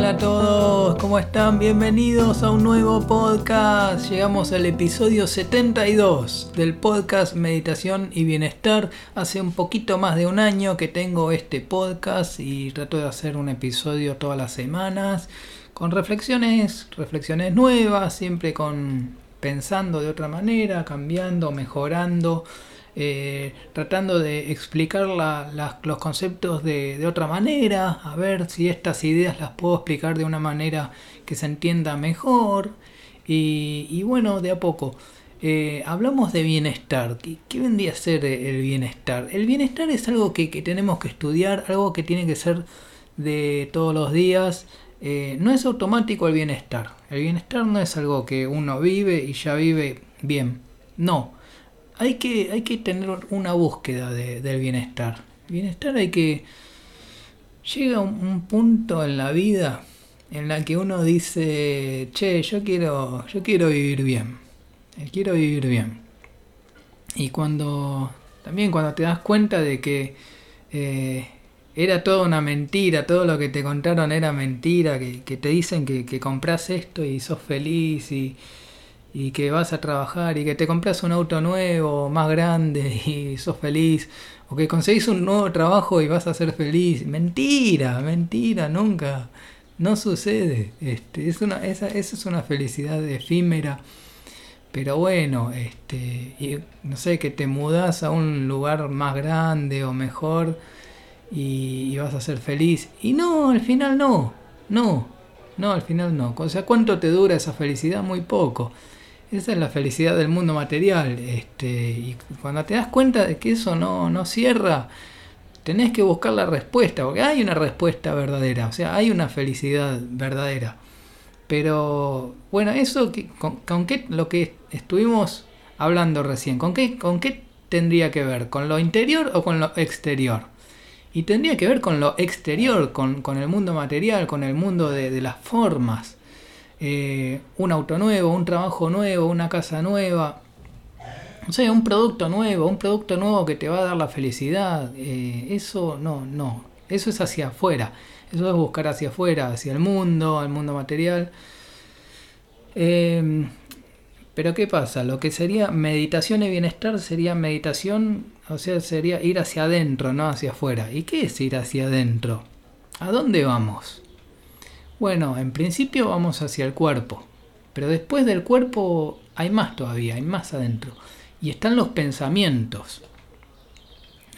Hola a todos, ¿cómo están? Bienvenidos a un nuevo podcast. Llegamos al episodio 72 del podcast Meditación y Bienestar. Hace un poquito más de un año que tengo este podcast y trato de hacer un episodio todas las semanas con reflexiones, reflexiones nuevas, siempre con pensando de otra manera, cambiando, mejorando eh, tratando de explicar los conceptos de, otra manera, a ver si estas ideas las puedo explicar de una manera que se entienda mejor. Y, bueno, de a poco. Eh, hablamos de bienestar. ¿Qué, vendría a ser el bienestar? El bienestar es algo que, tenemos que estudiar, algo que tiene que ser de todos los días. Eh, no es automático el bienestar. El bienestar no es algo que uno vive y ya vive bien. No hay que, hay que tener una búsqueda del bienestar. Bienestar hay que... Llega un, punto en la vida en la que uno dice, che, yo quiero, yo quiero vivir bien. Eh, quiero vivir bien. Y cuando... También cuando te das cuenta de que... Eh, era toda una mentira, todo lo que te contaron era mentira, que, te dicen que compras esto y sos feliz y, y que vas a trabajar y que te compras un auto nuevo, más grande y sos feliz, o que conseguís un nuevo trabajo y vas a ser feliz. Mentira, mentira, nunca. No sucede. Este, es una, esa, esa es una felicidad efímera. Pero bueno, este, y, no sé, que te mudas a un lugar más grande o mejor y, y vas a ser feliz. Y no, al final no, no, no, al final no. O sea, ¿cuánto te dura esa felicidad? Muy poco. Esa es la felicidad del mundo material. Este, y cuando te das cuenta de que eso no, no cierra, tenés que buscar la respuesta, porque hay una respuesta verdadera, o sea, hay una felicidad verdadera. Pero bueno, eso con, qué lo que estuvimos hablando recién, ¿con qué, con qué tendría que ver? ¿Con lo interior o con lo exterior? Y tendría que ver con lo exterior, con, el mundo material, con el mundo de las formas. Eh, un auto nuevo, un trabajo nuevo, una casa nueva, o sea, un producto nuevo, un producto nuevo que te va a dar la felicidad, eh, eso no, no, eso es hacia afuera, eso es buscar hacia afuera, hacia el mundo, al mundo material. Em, pero ¿qué pasa? Lo que sería meditación y bienestar sería meditación, o sea, sería ir hacia adentro, no hacia afuera. ¿Y qué es ir hacia adentro? ¿A dónde vamos? Bueno, en principio vamos hacia el cuerpo, pero después del cuerpo hay más todavía, hay más adentro. Y están los pensamientos.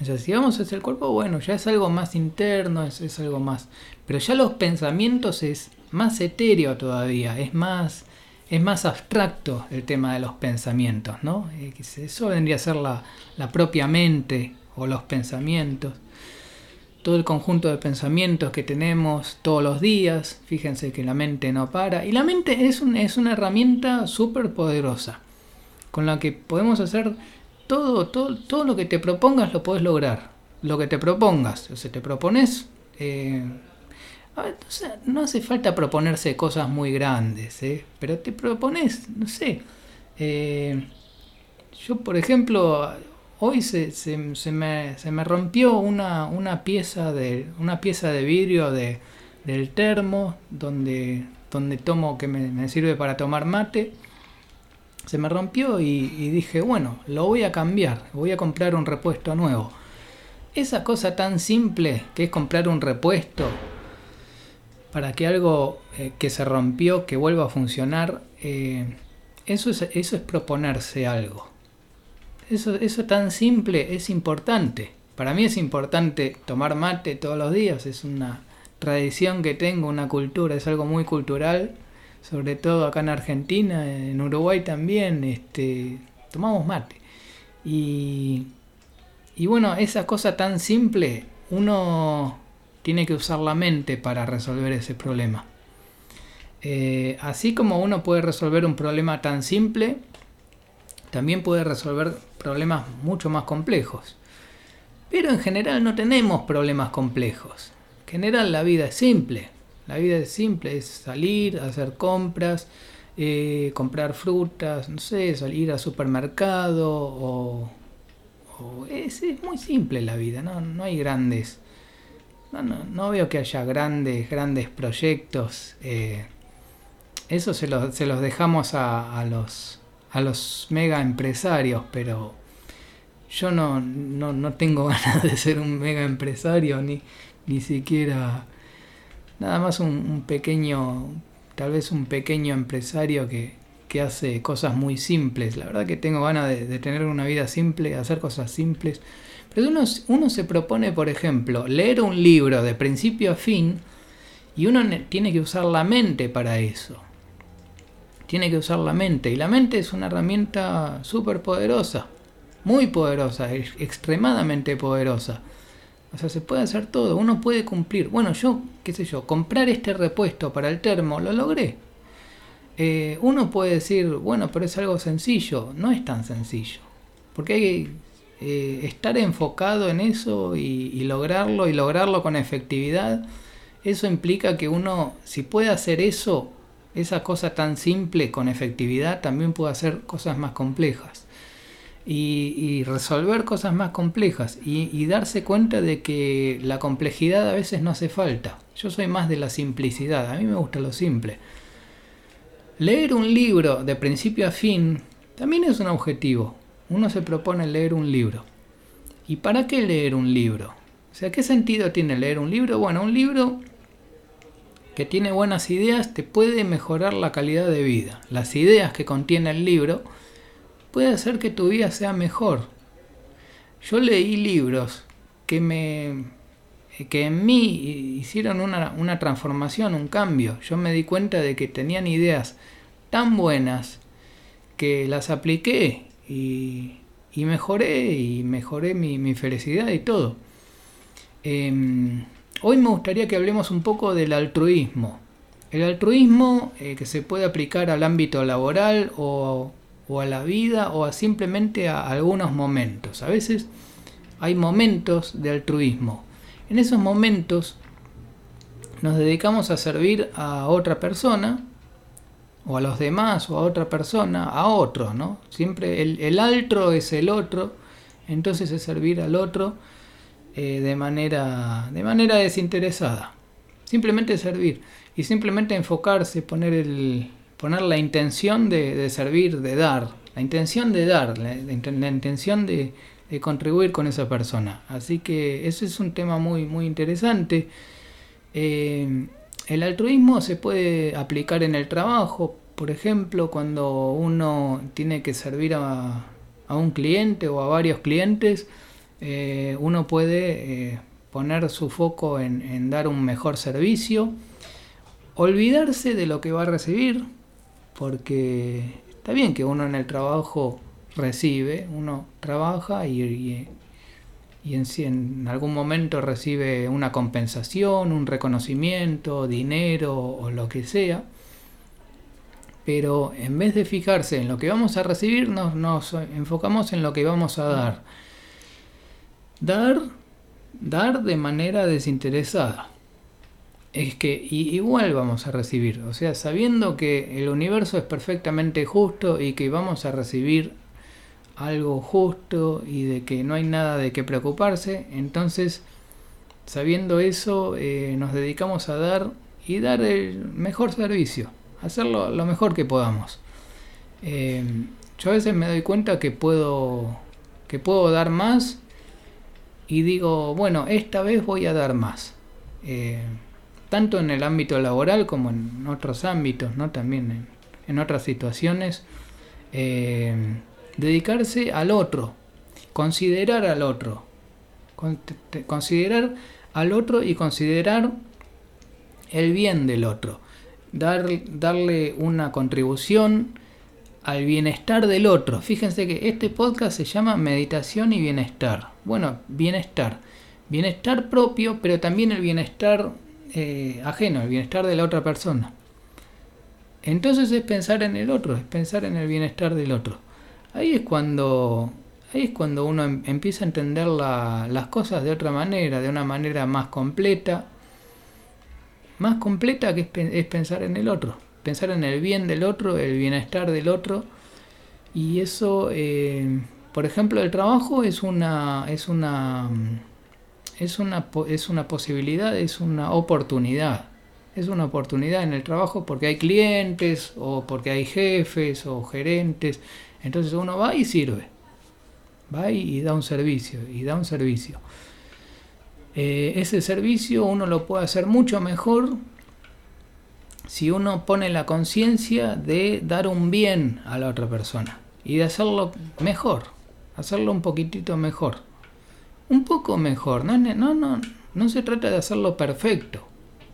O sea, si vamos hacia el cuerpo, bueno, ya es algo más interno, es, algo más. Pero ya los pensamientos es más etéreo todavía, es más, es más abstracto el tema de los pensamientos, ¿no? Eh, eso vendría a ser la, la propia mente o los pensamientos todo el conjunto de pensamientos que tenemos todos los días. Fíjense que la mente no para. Y la mente es, es una herramienta súper poderosa, con la que podemos hacer todo, todo, todo lo que te propongas lo puedes lograr. Lo que te propongas. O sea, te propones... Eh, no hace falta proponerse cosas muy grandes, ¿eh? pero te propones, no sé. Eh, yo, por ejemplo, hoy se, se, me, se me, rompió una, pieza de, una pieza de vidrio de, del termo donde, donde tomo que me, sirve para tomar mate. Se me rompió y, dije, bueno, lo voy a cambiar, voy a comprar un repuesto nuevo. Esa cosa tan simple que es comprar un repuesto para que algo eh, que se rompió, que vuelva a funcionar, eh, eso, es, eso es proponerse algo. Eso, eso tan simple es importante. Para mí es importante tomar mate todos los días, es una tradición que tengo, una cultura, es algo muy cultural, sobre todo acá en Argentina, en Uruguay también, este, tomamos mate. Y, y bueno, esa cosa tan simple, uno tiene que usar la mente para resolver ese problema. Eh, así como uno puede resolver un problema tan simple, también puede resolver problemas mucho más complejos. Pero en general no tenemos problemas complejos. En general la vida es simple. La vida es simple, es salir, hacer compras, eh, comprar frutas, no sé, salir al supermercado o, es, muy simple la vida, ¿no? no hay grandes no, veo que haya grandes, grandes proyectos. Eh, eso se, se, los dejamos a, los, a los mega empresarios, pero yo no, no, tengo ganas de ser un mega empresario, ni, ni siquiera nada más un, pequeño, tal vez un pequeño empresario que, que, hace cosas muy simples. La verdad que tengo ganas de, de tener una vida simple, hacer cosas simples pero uno, uno se propone, por ejemplo, leer un libro de principio a fin y uno tiene que usar la mente para eso. Tiene que usar la mente. Y la mente es una herramienta súper poderosa. Muy poderosa, extremadamente poderosa. O sea, se puede hacer todo, uno puede cumplir. Bueno, yo, qué sé yo, comprar este repuesto para el termo, lo logré. Eh, uno puede decir, bueno, pero es algo sencillo. No es tan sencillo. Porque hay eh, estar enfocado en eso y, lograrlo y lograrlo con efectividad, eso implica que uno, si puede hacer eso, esa cosa tan simple con efectividad, también puede hacer cosas más complejas. Y, resolver cosas más complejas y, darse cuenta de que la complejidad a veces no hace falta. Yo soy más de la simplicidad, a mí me gusta lo simple. Leer un libro de principio a fin también es un objetivo uno se propone leer un libro. ¿Y para qué leer un libro? O sea, ¿qué sentido tiene leer un libro? Bueno, un libro que tiene buenas ideas te puede mejorar la calidad de vida. Las ideas que contiene el libro puede hacer que tu vida sea mejor. Yo leí libros que me que en mí hicieron una, una transformación, un cambio. Yo me di cuenta de que tenían ideas tan buenas que las apliqué y, mejoré y mejoré mi, felicidad y todo. Em, hoy me gustaría que hablemos un poco del altruismo. El altruismo eh, que se puede aplicar al ámbito laboral o, a la vida o a simplemente a algunos momentos. A veces hay momentos de altruismo. En esos momentos nos dedicamos a servir a otra persona o a los demás o a otra persona, a otro, ¿no? Siempre el, el altro es el otro, entonces es servir al otro eh, de, manera, de manera desinteresada. Simplemente servir y simplemente enfocarse, poner, el, poner la intención de, servir, de dar, la intención de dar, la, intención de, contribuir con esa persona. Así que ese es un tema muy, muy interesante. Eh, el altruismo se puede aplicar en el trabajo, por ejemplo, cuando uno tiene que servir a, un cliente o a varios clientes, eh, uno puede eh, poner su foco en, dar un mejor servicio, olvidarse de lo que va a recibir, porque está bien que uno en el trabajo recibe, uno trabaja y, y en, en algún momento recibe una compensación, un reconocimiento, dinero o lo que sea. Pero en vez de fijarse en lo que vamos a recibir, nos enfocamos en lo que vamos a dar. Dar, dar de manera desinteresada. Es que igual vamos a recibir, o sea, sabiendo que el universo es perfectamente justo y que vamos a recibir algo justo y de que no hay nada de qué preocuparse, entonces sabiendo eso eh, nos dedicamos a dar y dar el mejor servicio, hacerlo lo mejor que podamos. Eh, yo a veces me doy cuenta que puedo, que puedo dar más y digo, bueno, esta vez voy a dar más. Eh, tanto en el ámbito laboral como en otros ámbitos, ¿no? también en, en otras situaciones dedicarse al otro, considerar al otro, considerar al otro y considerar el bien del otro, Dar, darle una contribución al bienestar del otro. Fíjense que este podcast se llama Meditación y Bienestar. Bueno, bienestar. Bienestar propio, pero también el bienestar eh, ajeno, el bienestar de la otra persona. Entonces es pensar en el otro, es pensar en el bienestar del otro. Ahí es cuando, ahí es cuando uno em, empieza a entender las cosas de otra manera, de una manera más completa. Más completa que es, pensar en el otro, pensar en el bien del otro, el bienestar del otro. Y eso, eh, por ejemplo, el trabajo es una, es una, es una, es una posibilidad, es una oportunidad. Es una oportunidad en el trabajo porque hay clientes o porque hay jefes o gerentes. Entonces uno va y sirve. Va y da un servicio y da un servicio. Eh, ese servicio uno lo puede hacer mucho mejor si uno pone la conciencia de dar un bien a la otra persona y de hacerlo mejor, hacerlo un poquitito mejor. Un poco mejor, no, no, no, no se trata de hacerlo perfecto,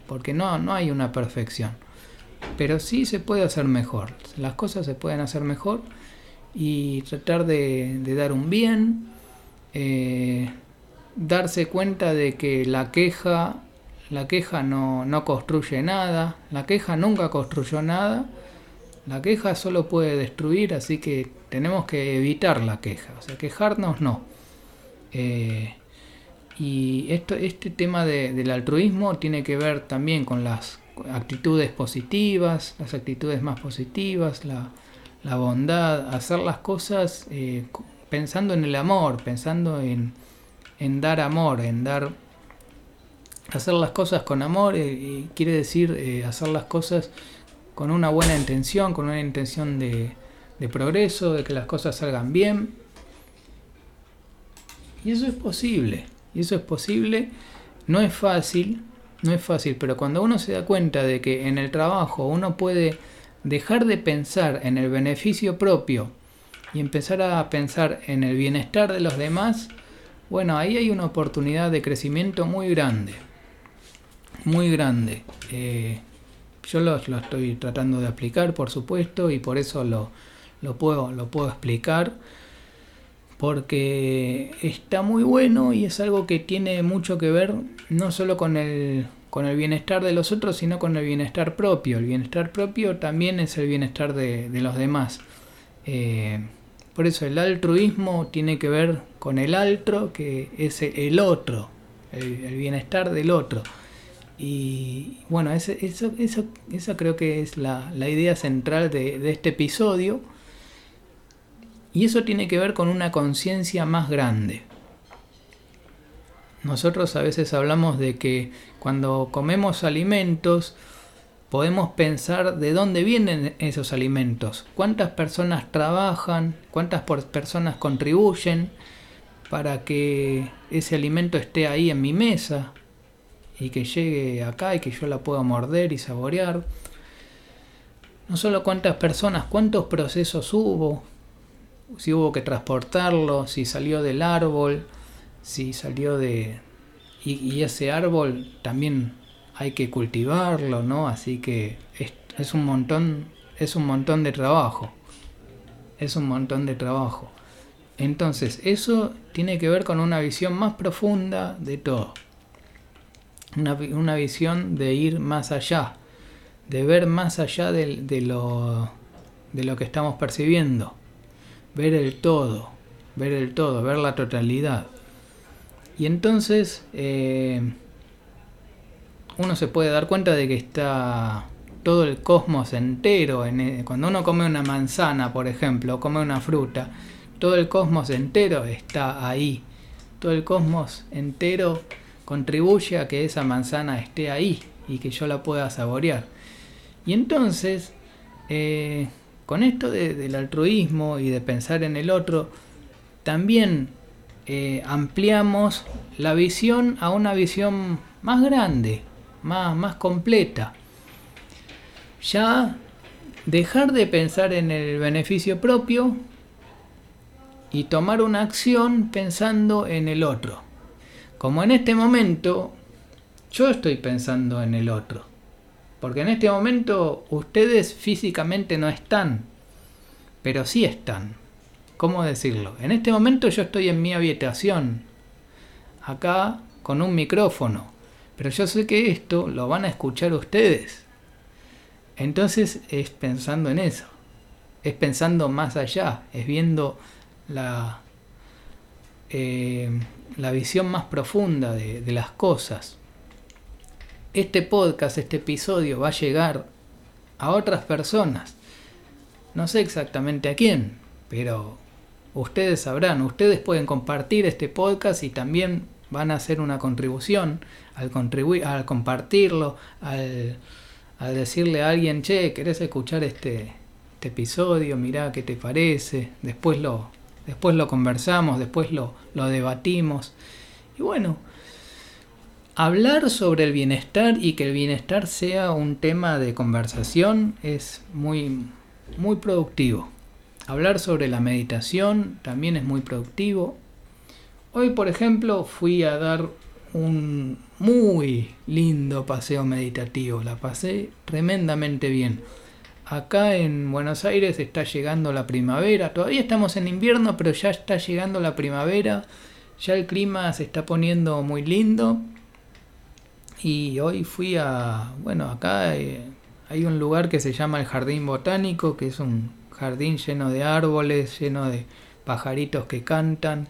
porque no, no hay una perfección, pero sí se puede hacer mejor, las cosas se pueden hacer mejor y tratar de, dar un bien, eh, darse cuenta de que la queja, la queja no, no construye nada, la queja nunca construyó nada, la queja solo puede destruir, así que tenemos que evitar la queja, o sea, quejarnos no. Eh, y esto, este tema del altruismo tiene que ver también con las actitudes positivas, las actitudes más positivas, la, la bondad, hacer las cosas eh, pensando en el amor, pensando en, en dar amor, en dar hacer las cosas con amor eh, quiere decir hacer las cosas con una buena intención, con una intención de, de, progreso, de que las cosas salgan bien. Y eso es posible, y eso es posible, no es fácil, no es fácil, pero cuando uno se da cuenta de que en el trabajo uno puede dejar de pensar en el beneficio propio y empezar a pensar en el bienestar de los demás, bueno, ahí hay una oportunidad de crecimiento muy grande. Muy grande. Eh, yo lo, estoy tratando de aplicar, por supuesto, y por eso lo, lo, puedo, lo puedo explicar. Porque está muy bueno y es algo que tiene mucho que ver no solo con el, con el bienestar de los otros, sino con el bienestar propio. El bienestar propio también es el bienestar de, los demás. Eh, por eso el altruismo tiene que ver con el altro, que es el otro, el, bienestar del otro. Y bueno, eso, eso, eso, creo que es la, idea central de, de, este episodio. Y eso tiene que ver con una conciencia más grande. Nosotros a veces hablamos de que cuando comemos alimentos, podemos pensar de dónde vienen esos alimentos, cuántas personas trabajan, cuántas personas contribuyen para que ese alimento esté ahí en mi mesa y que llegue acá y que yo la pueda morder y saborear. No solo cuántas personas, cuántos procesos hubo, si hubo que transportarlo, si salió del árbol, si salió de... Y, ese árbol también hay que cultivarlo, ¿no? Así que es, un montón, es un montón de trabajo. Es un montón de trabajo. Entonces, eso tiene que ver con una visión más profunda de todo. Una, una visión de ir más allá, de ver más allá de, lo, de lo que estamos percibiendo. Ver el todo, ver el todo, ver la totalidad. Y entonces, eh, uno se puede dar cuenta de que está todo el cosmos entero. En e, cuando uno come una manzana, por ejemplo, o come una fruta, todo el cosmos entero está ahí. Todo el cosmos entero contribuye a que esa manzana esté ahí y que yo la pueda saborear. Y entonces, eh, con esto del altruismo y de pensar en el otro, también eh, ampliamos la visión a una visión más grande, más, más completa. Ya dejar de pensar en el beneficio propio y tomar una acción pensando en el otro. Como en este momento yo estoy pensando en el otro. Porque en este momento ustedes físicamente no están, pero sí están. ¿Cómo decirlo? En este momento yo estoy en mi habitación, acá con un micrófono pero yo sé que esto lo van a escuchar ustedes. Entonces es pensando en eso. Es pensando más allá. Es viendo la, eh, la visión más profunda de, de las cosas. Este podcast, este episodio va a llegar a otras personas. No sé exactamente a quién, pero ustedes sabrán, ustedes pueden compartir este podcast y también van a hacer una contribución al contribuir, al compartirlo, al, decirle a alguien, che, ¿querés escuchar este, este episodio? Mirá qué te parece. Después lo, después lo conversamos, después lo, lo debatimos. Y bueno, hablar sobre el bienestar y que el bienestar sea un tema de conversación es muy, muy productivo. Hablar sobre la meditación también es muy productivo. Hoy, por ejemplo, fui a dar un muy lindo paseo meditativo. La pasé tremendamente bien. Acá en Buenos Aires está llegando la primavera. Todavía estamos en invierno, pero ya está llegando la primavera. Ya el clima se está poniendo muy lindo. Y hoy fui a, bueno, acá eh, hay un lugar que se llama el Jardín Botánico, que es un jardín lleno de árboles, lleno de pajaritos que cantan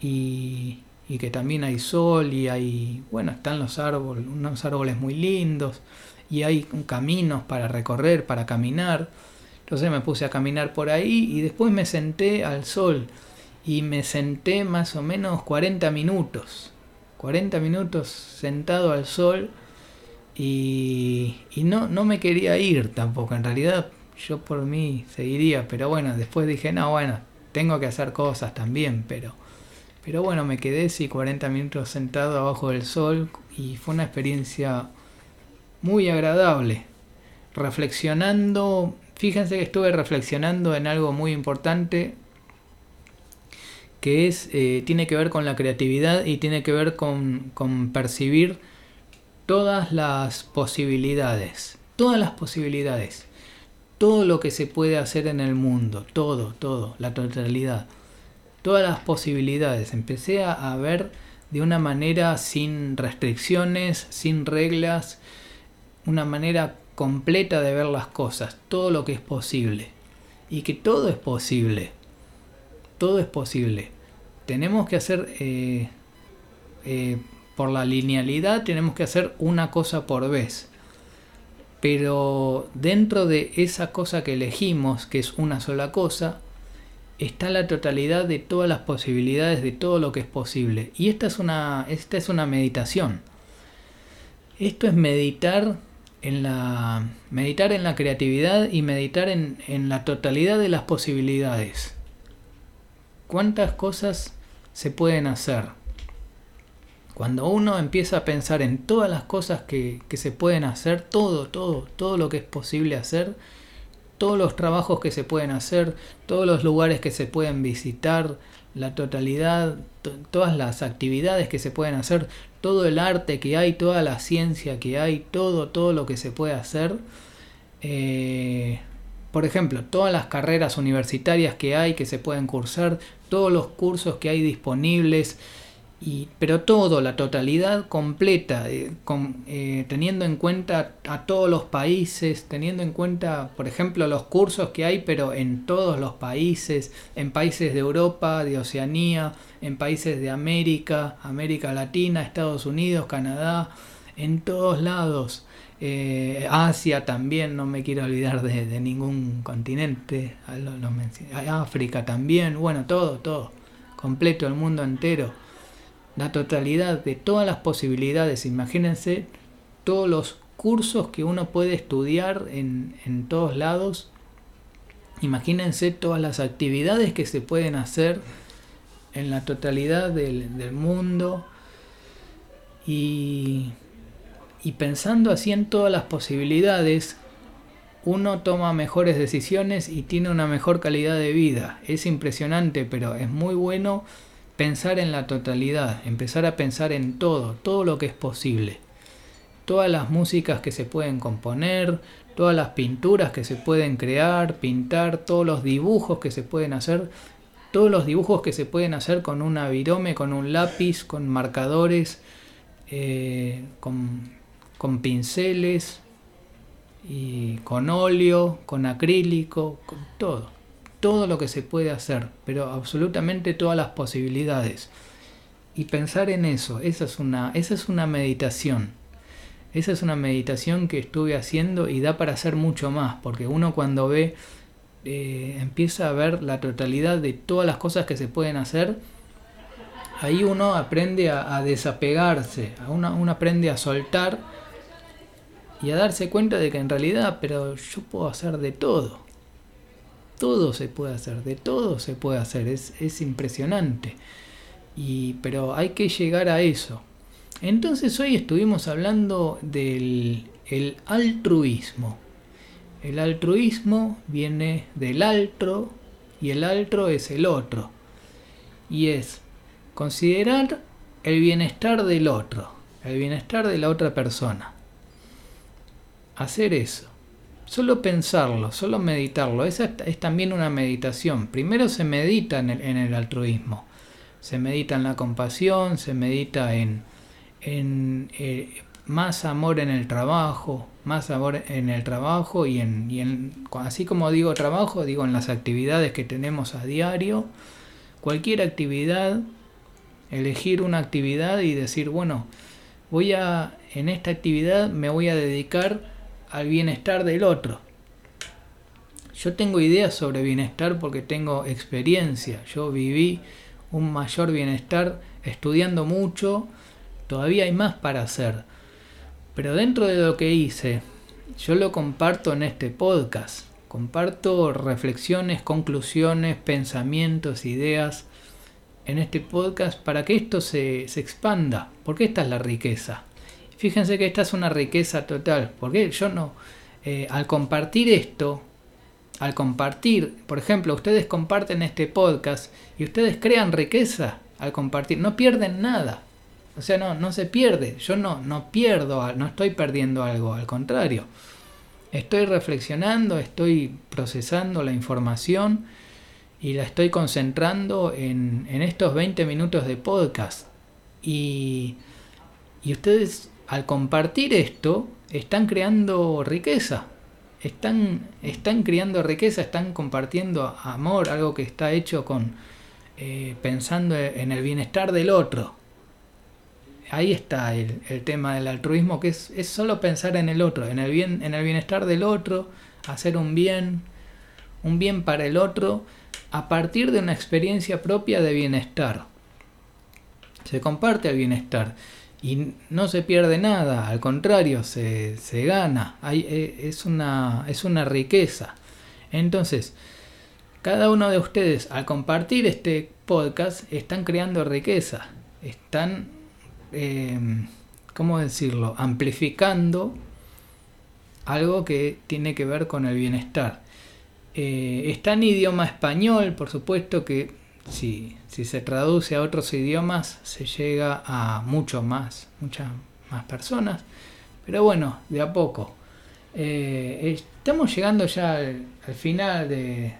y, y que también hay sol y hay, bueno, están los árboles, unos árboles muy lindos y hay caminos para recorrer, para caminar. Entonces me puse a caminar por ahí y después me senté al sol y me senté más o menos 40 minutos 40 minutos sentado al sol y, no, no me quería ir tampoco. En realidad yo por mí seguiría, pero bueno, después dije, no, bueno, tengo que hacer cosas también, pero, pero bueno, me quedé sí 40 minutos sentado abajo del sol y fue una experiencia muy agradable. Reflexionando, fíjense que estuve reflexionando en algo muy importante que es, eh, tiene que ver con la creatividad y tiene que ver con, con percibir todas las posibilidades, todas las posibilidades, todo lo que se puede hacer en el mundo, todo, todo, la totalidad, todas las posibilidades. Empecé a ver de una manera sin restricciones, sin reglas, una manera completa de ver las cosas, todo lo que es posible. Y que todo es posible todo es posible. Tenemos que hacer, eh, eh, por la linealidad, tenemos que hacer una cosa por vez. Pero dentro de esa cosa que elegimos, que es una sola cosa, está la totalidad de todas las posibilidades de todo lo que es posible. Y esta es una, esta es una meditación. Esto es meditar en la, meditar en la creatividad y meditar en, en la totalidad de las posibilidades cuántas cosas se pueden hacer. Cuando uno empieza a pensar en todas las cosas que, se pueden hacer, todo, todo, todo lo que es posible hacer, todos los trabajos que se pueden hacer, todos los lugares que se pueden visitar, la totalidad, todas las actividades que se pueden hacer, todo el arte que hay, toda la ciencia que hay, todo, todo lo que se puede hacer, eh, por ejemplo, todas las carreras universitarias que hay, que se pueden cursar, todos los cursos que hay disponibles, y, pero todo, la totalidad completa, eh, eh, teniendo en cuenta a todos los países, teniendo en cuenta, por ejemplo, los cursos que hay, pero en todos los países, en países de Europa, de Oceanía, en países de América, América Latina, Estados Unidos, Canadá, en todos lados. Eh, Asia también, no me quiero olvidar de, ningún continente, África también, bueno, todo, todo, completo, el mundo entero, la totalidad de todas las posibilidades, imagínense todos los cursos que uno puede estudiar en, todos lados, imagínense todas las actividades que se pueden hacer en la totalidad del, del mundo. Y y pensando así en todas las posibilidades, uno toma mejores decisiones y tiene una mejor calidad de vida. Es impresionante, pero es muy bueno pensar en la totalidad, empezar a pensar en todo, todo lo que es posible. Todas las músicas que se pueden componer, todas las pinturas que se pueden crear, pintar, todos los dibujos que se pueden hacer, todos los dibujos que se pueden hacer con un virome, con un lápiz, con marcadores, eh, con con pinceles y con óleo, con acrílico, con todo. Todo lo que se puede hacer, pero absolutamente todas las posibilidades. Y pensar en eso, esa es una, esa es una meditación. Esa es una meditación que estuve haciendo y da para hacer mucho más, porque uno cuando ve, eh, empieza a ver la totalidad de todas las cosas que se pueden hacer, ahí uno aprende a, desapegarse, uno, uno aprende a soltar y a darse cuenta de que en realidad, pero yo puedo hacer de todo. Todo se puede hacer, de todo se puede hacer, es, es impresionante. Y, pero hay que llegar a eso. Entonces hoy estuvimos hablando del el altruismo. El altruismo viene del altro y el altro es el otro. Y es considerar el bienestar del otro, el bienestar de la otra persona. Hacer eso. Solo pensarlo, solo meditarlo. Esa es también una meditación. Primero se medita en el, altruismo. Se medita en la compasión, se medita en, en eh, más amor en el trabajo, más amor en el trabajo y en, y en, así como digo trabajo, digo en las actividades que tenemos a diario, cualquier actividad, elegir una actividad y decir, bueno, voy a, en esta actividad me voy a dedicar al bienestar del otro. Yo tengo ideas sobre bienestar porque tengo experiencia, yo viví un mayor bienestar estudiando mucho, todavía hay más para hacer pero dentro de lo que hice, yo lo comparto en este podcast. Comparto reflexiones, conclusiones, pensamientos, ideas en este podcast para que esto se, expanda. Porque esta es la riqueza. Fíjense que esta es una riqueza total. Porque yo no, eh, al compartir esto, al compartir, por ejemplo, ustedes comparten este podcast y ustedes crean riqueza al compartir, no pierden nada. O sea, no, se pierde. Yo no, no pierdo, no estoy perdiendo algo, al contrario. Estoy reflexionando, estoy procesando la información y la estoy concentrando en, en estos 20 minutos de podcast. Y, y ustedes, al compartir esto, están creando riqueza. Están, están creando riqueza, están compartiendo amor, algo que está hecho con eh, pensando en el bienestar del otro ahí está el, tema del altruismo, que es, es, solo pensar en el otro, en el, bien, en el bienestar del otro, hacer un bien, un bien para el otro, a partir de una experiencia propia de bienestar. Se comparte el bienestar y no se pierde nada, al contrario, se, se gana, Hay, eh, es, una, es una riqueza. Entonces, cada uno de ustedes al compartir este podcast están creando riqueza, están eh, ¿cómo decirlo?, amplificando algo que tiene que ver con el bienestar. Eh, está en idioma español, por supuesto que si, si se traduce a otros idiomas se llega a mucho más, muchas más personas, pero bueno, de a poco. Eh, estamos llegando ya al, final de,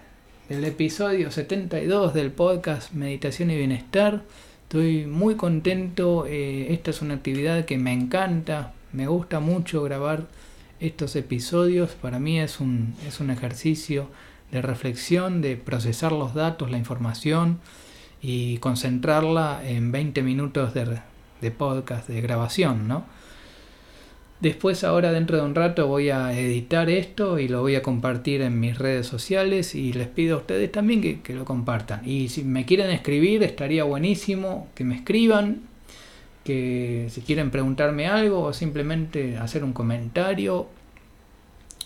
del episodio 72 del podcast Meditación y Bienestar. Estoy muy contento, eh, esta es una actividad que me encanta, me gusta mucho grabar estos episodios, para mí es un, es un ejercicio de reflexión, de procesar los datos, la información y concentrarla en 20 minutos de, de podcast, de grabación, ¿no? Después ahora dentro de un rato voy a editar esto y lo voy a compartir en mis redes sociales y les pido a ustedes también que, lo compartan. Y si me quieren escribir estaría buenísimo que me escriban, que si quieren preguntarme algo o simplemente hacer un comentario,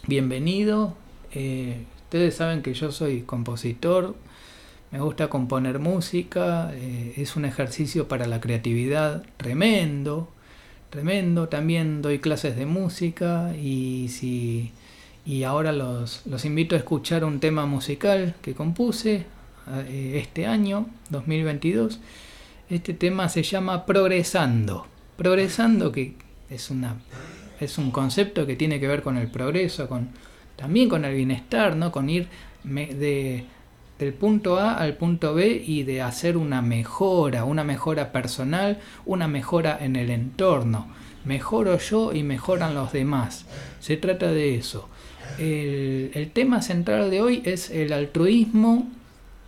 bienvenido. Eh, ustedes saben que yo soy compositor, me gusta componer música, eh, es un ejercicio para la creatividad tremendo tremendo. También doy clases de música y si y ahora los, los invito a escuchar un tema musical que compuse eh, este año 2022. Este tema se llama Progresando. Progresando que es una es un concepto que tiene que ver con el progreso, con también con el bienestar, ¿no? Con ir de del punto A al punto B y de hacer una mejora, una mejora personal, una mejora en el entorno. Mejoro yo y mejoran los demás. Se trata de eso. El, tema central de hoy es el altruismo,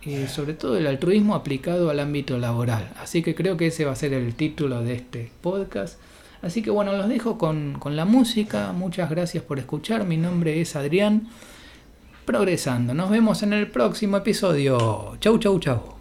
eh, sobre todo el altruismo aplicado al ámbito laboral. Así que creo que ese va a ser el título de este podcast. Así que bueno, los dejo con, con la música. Muchas gracias por escuchar. Mi nombre es Adrián progresando. Nos vemos en el próximo episodio. Chau, chau, chau.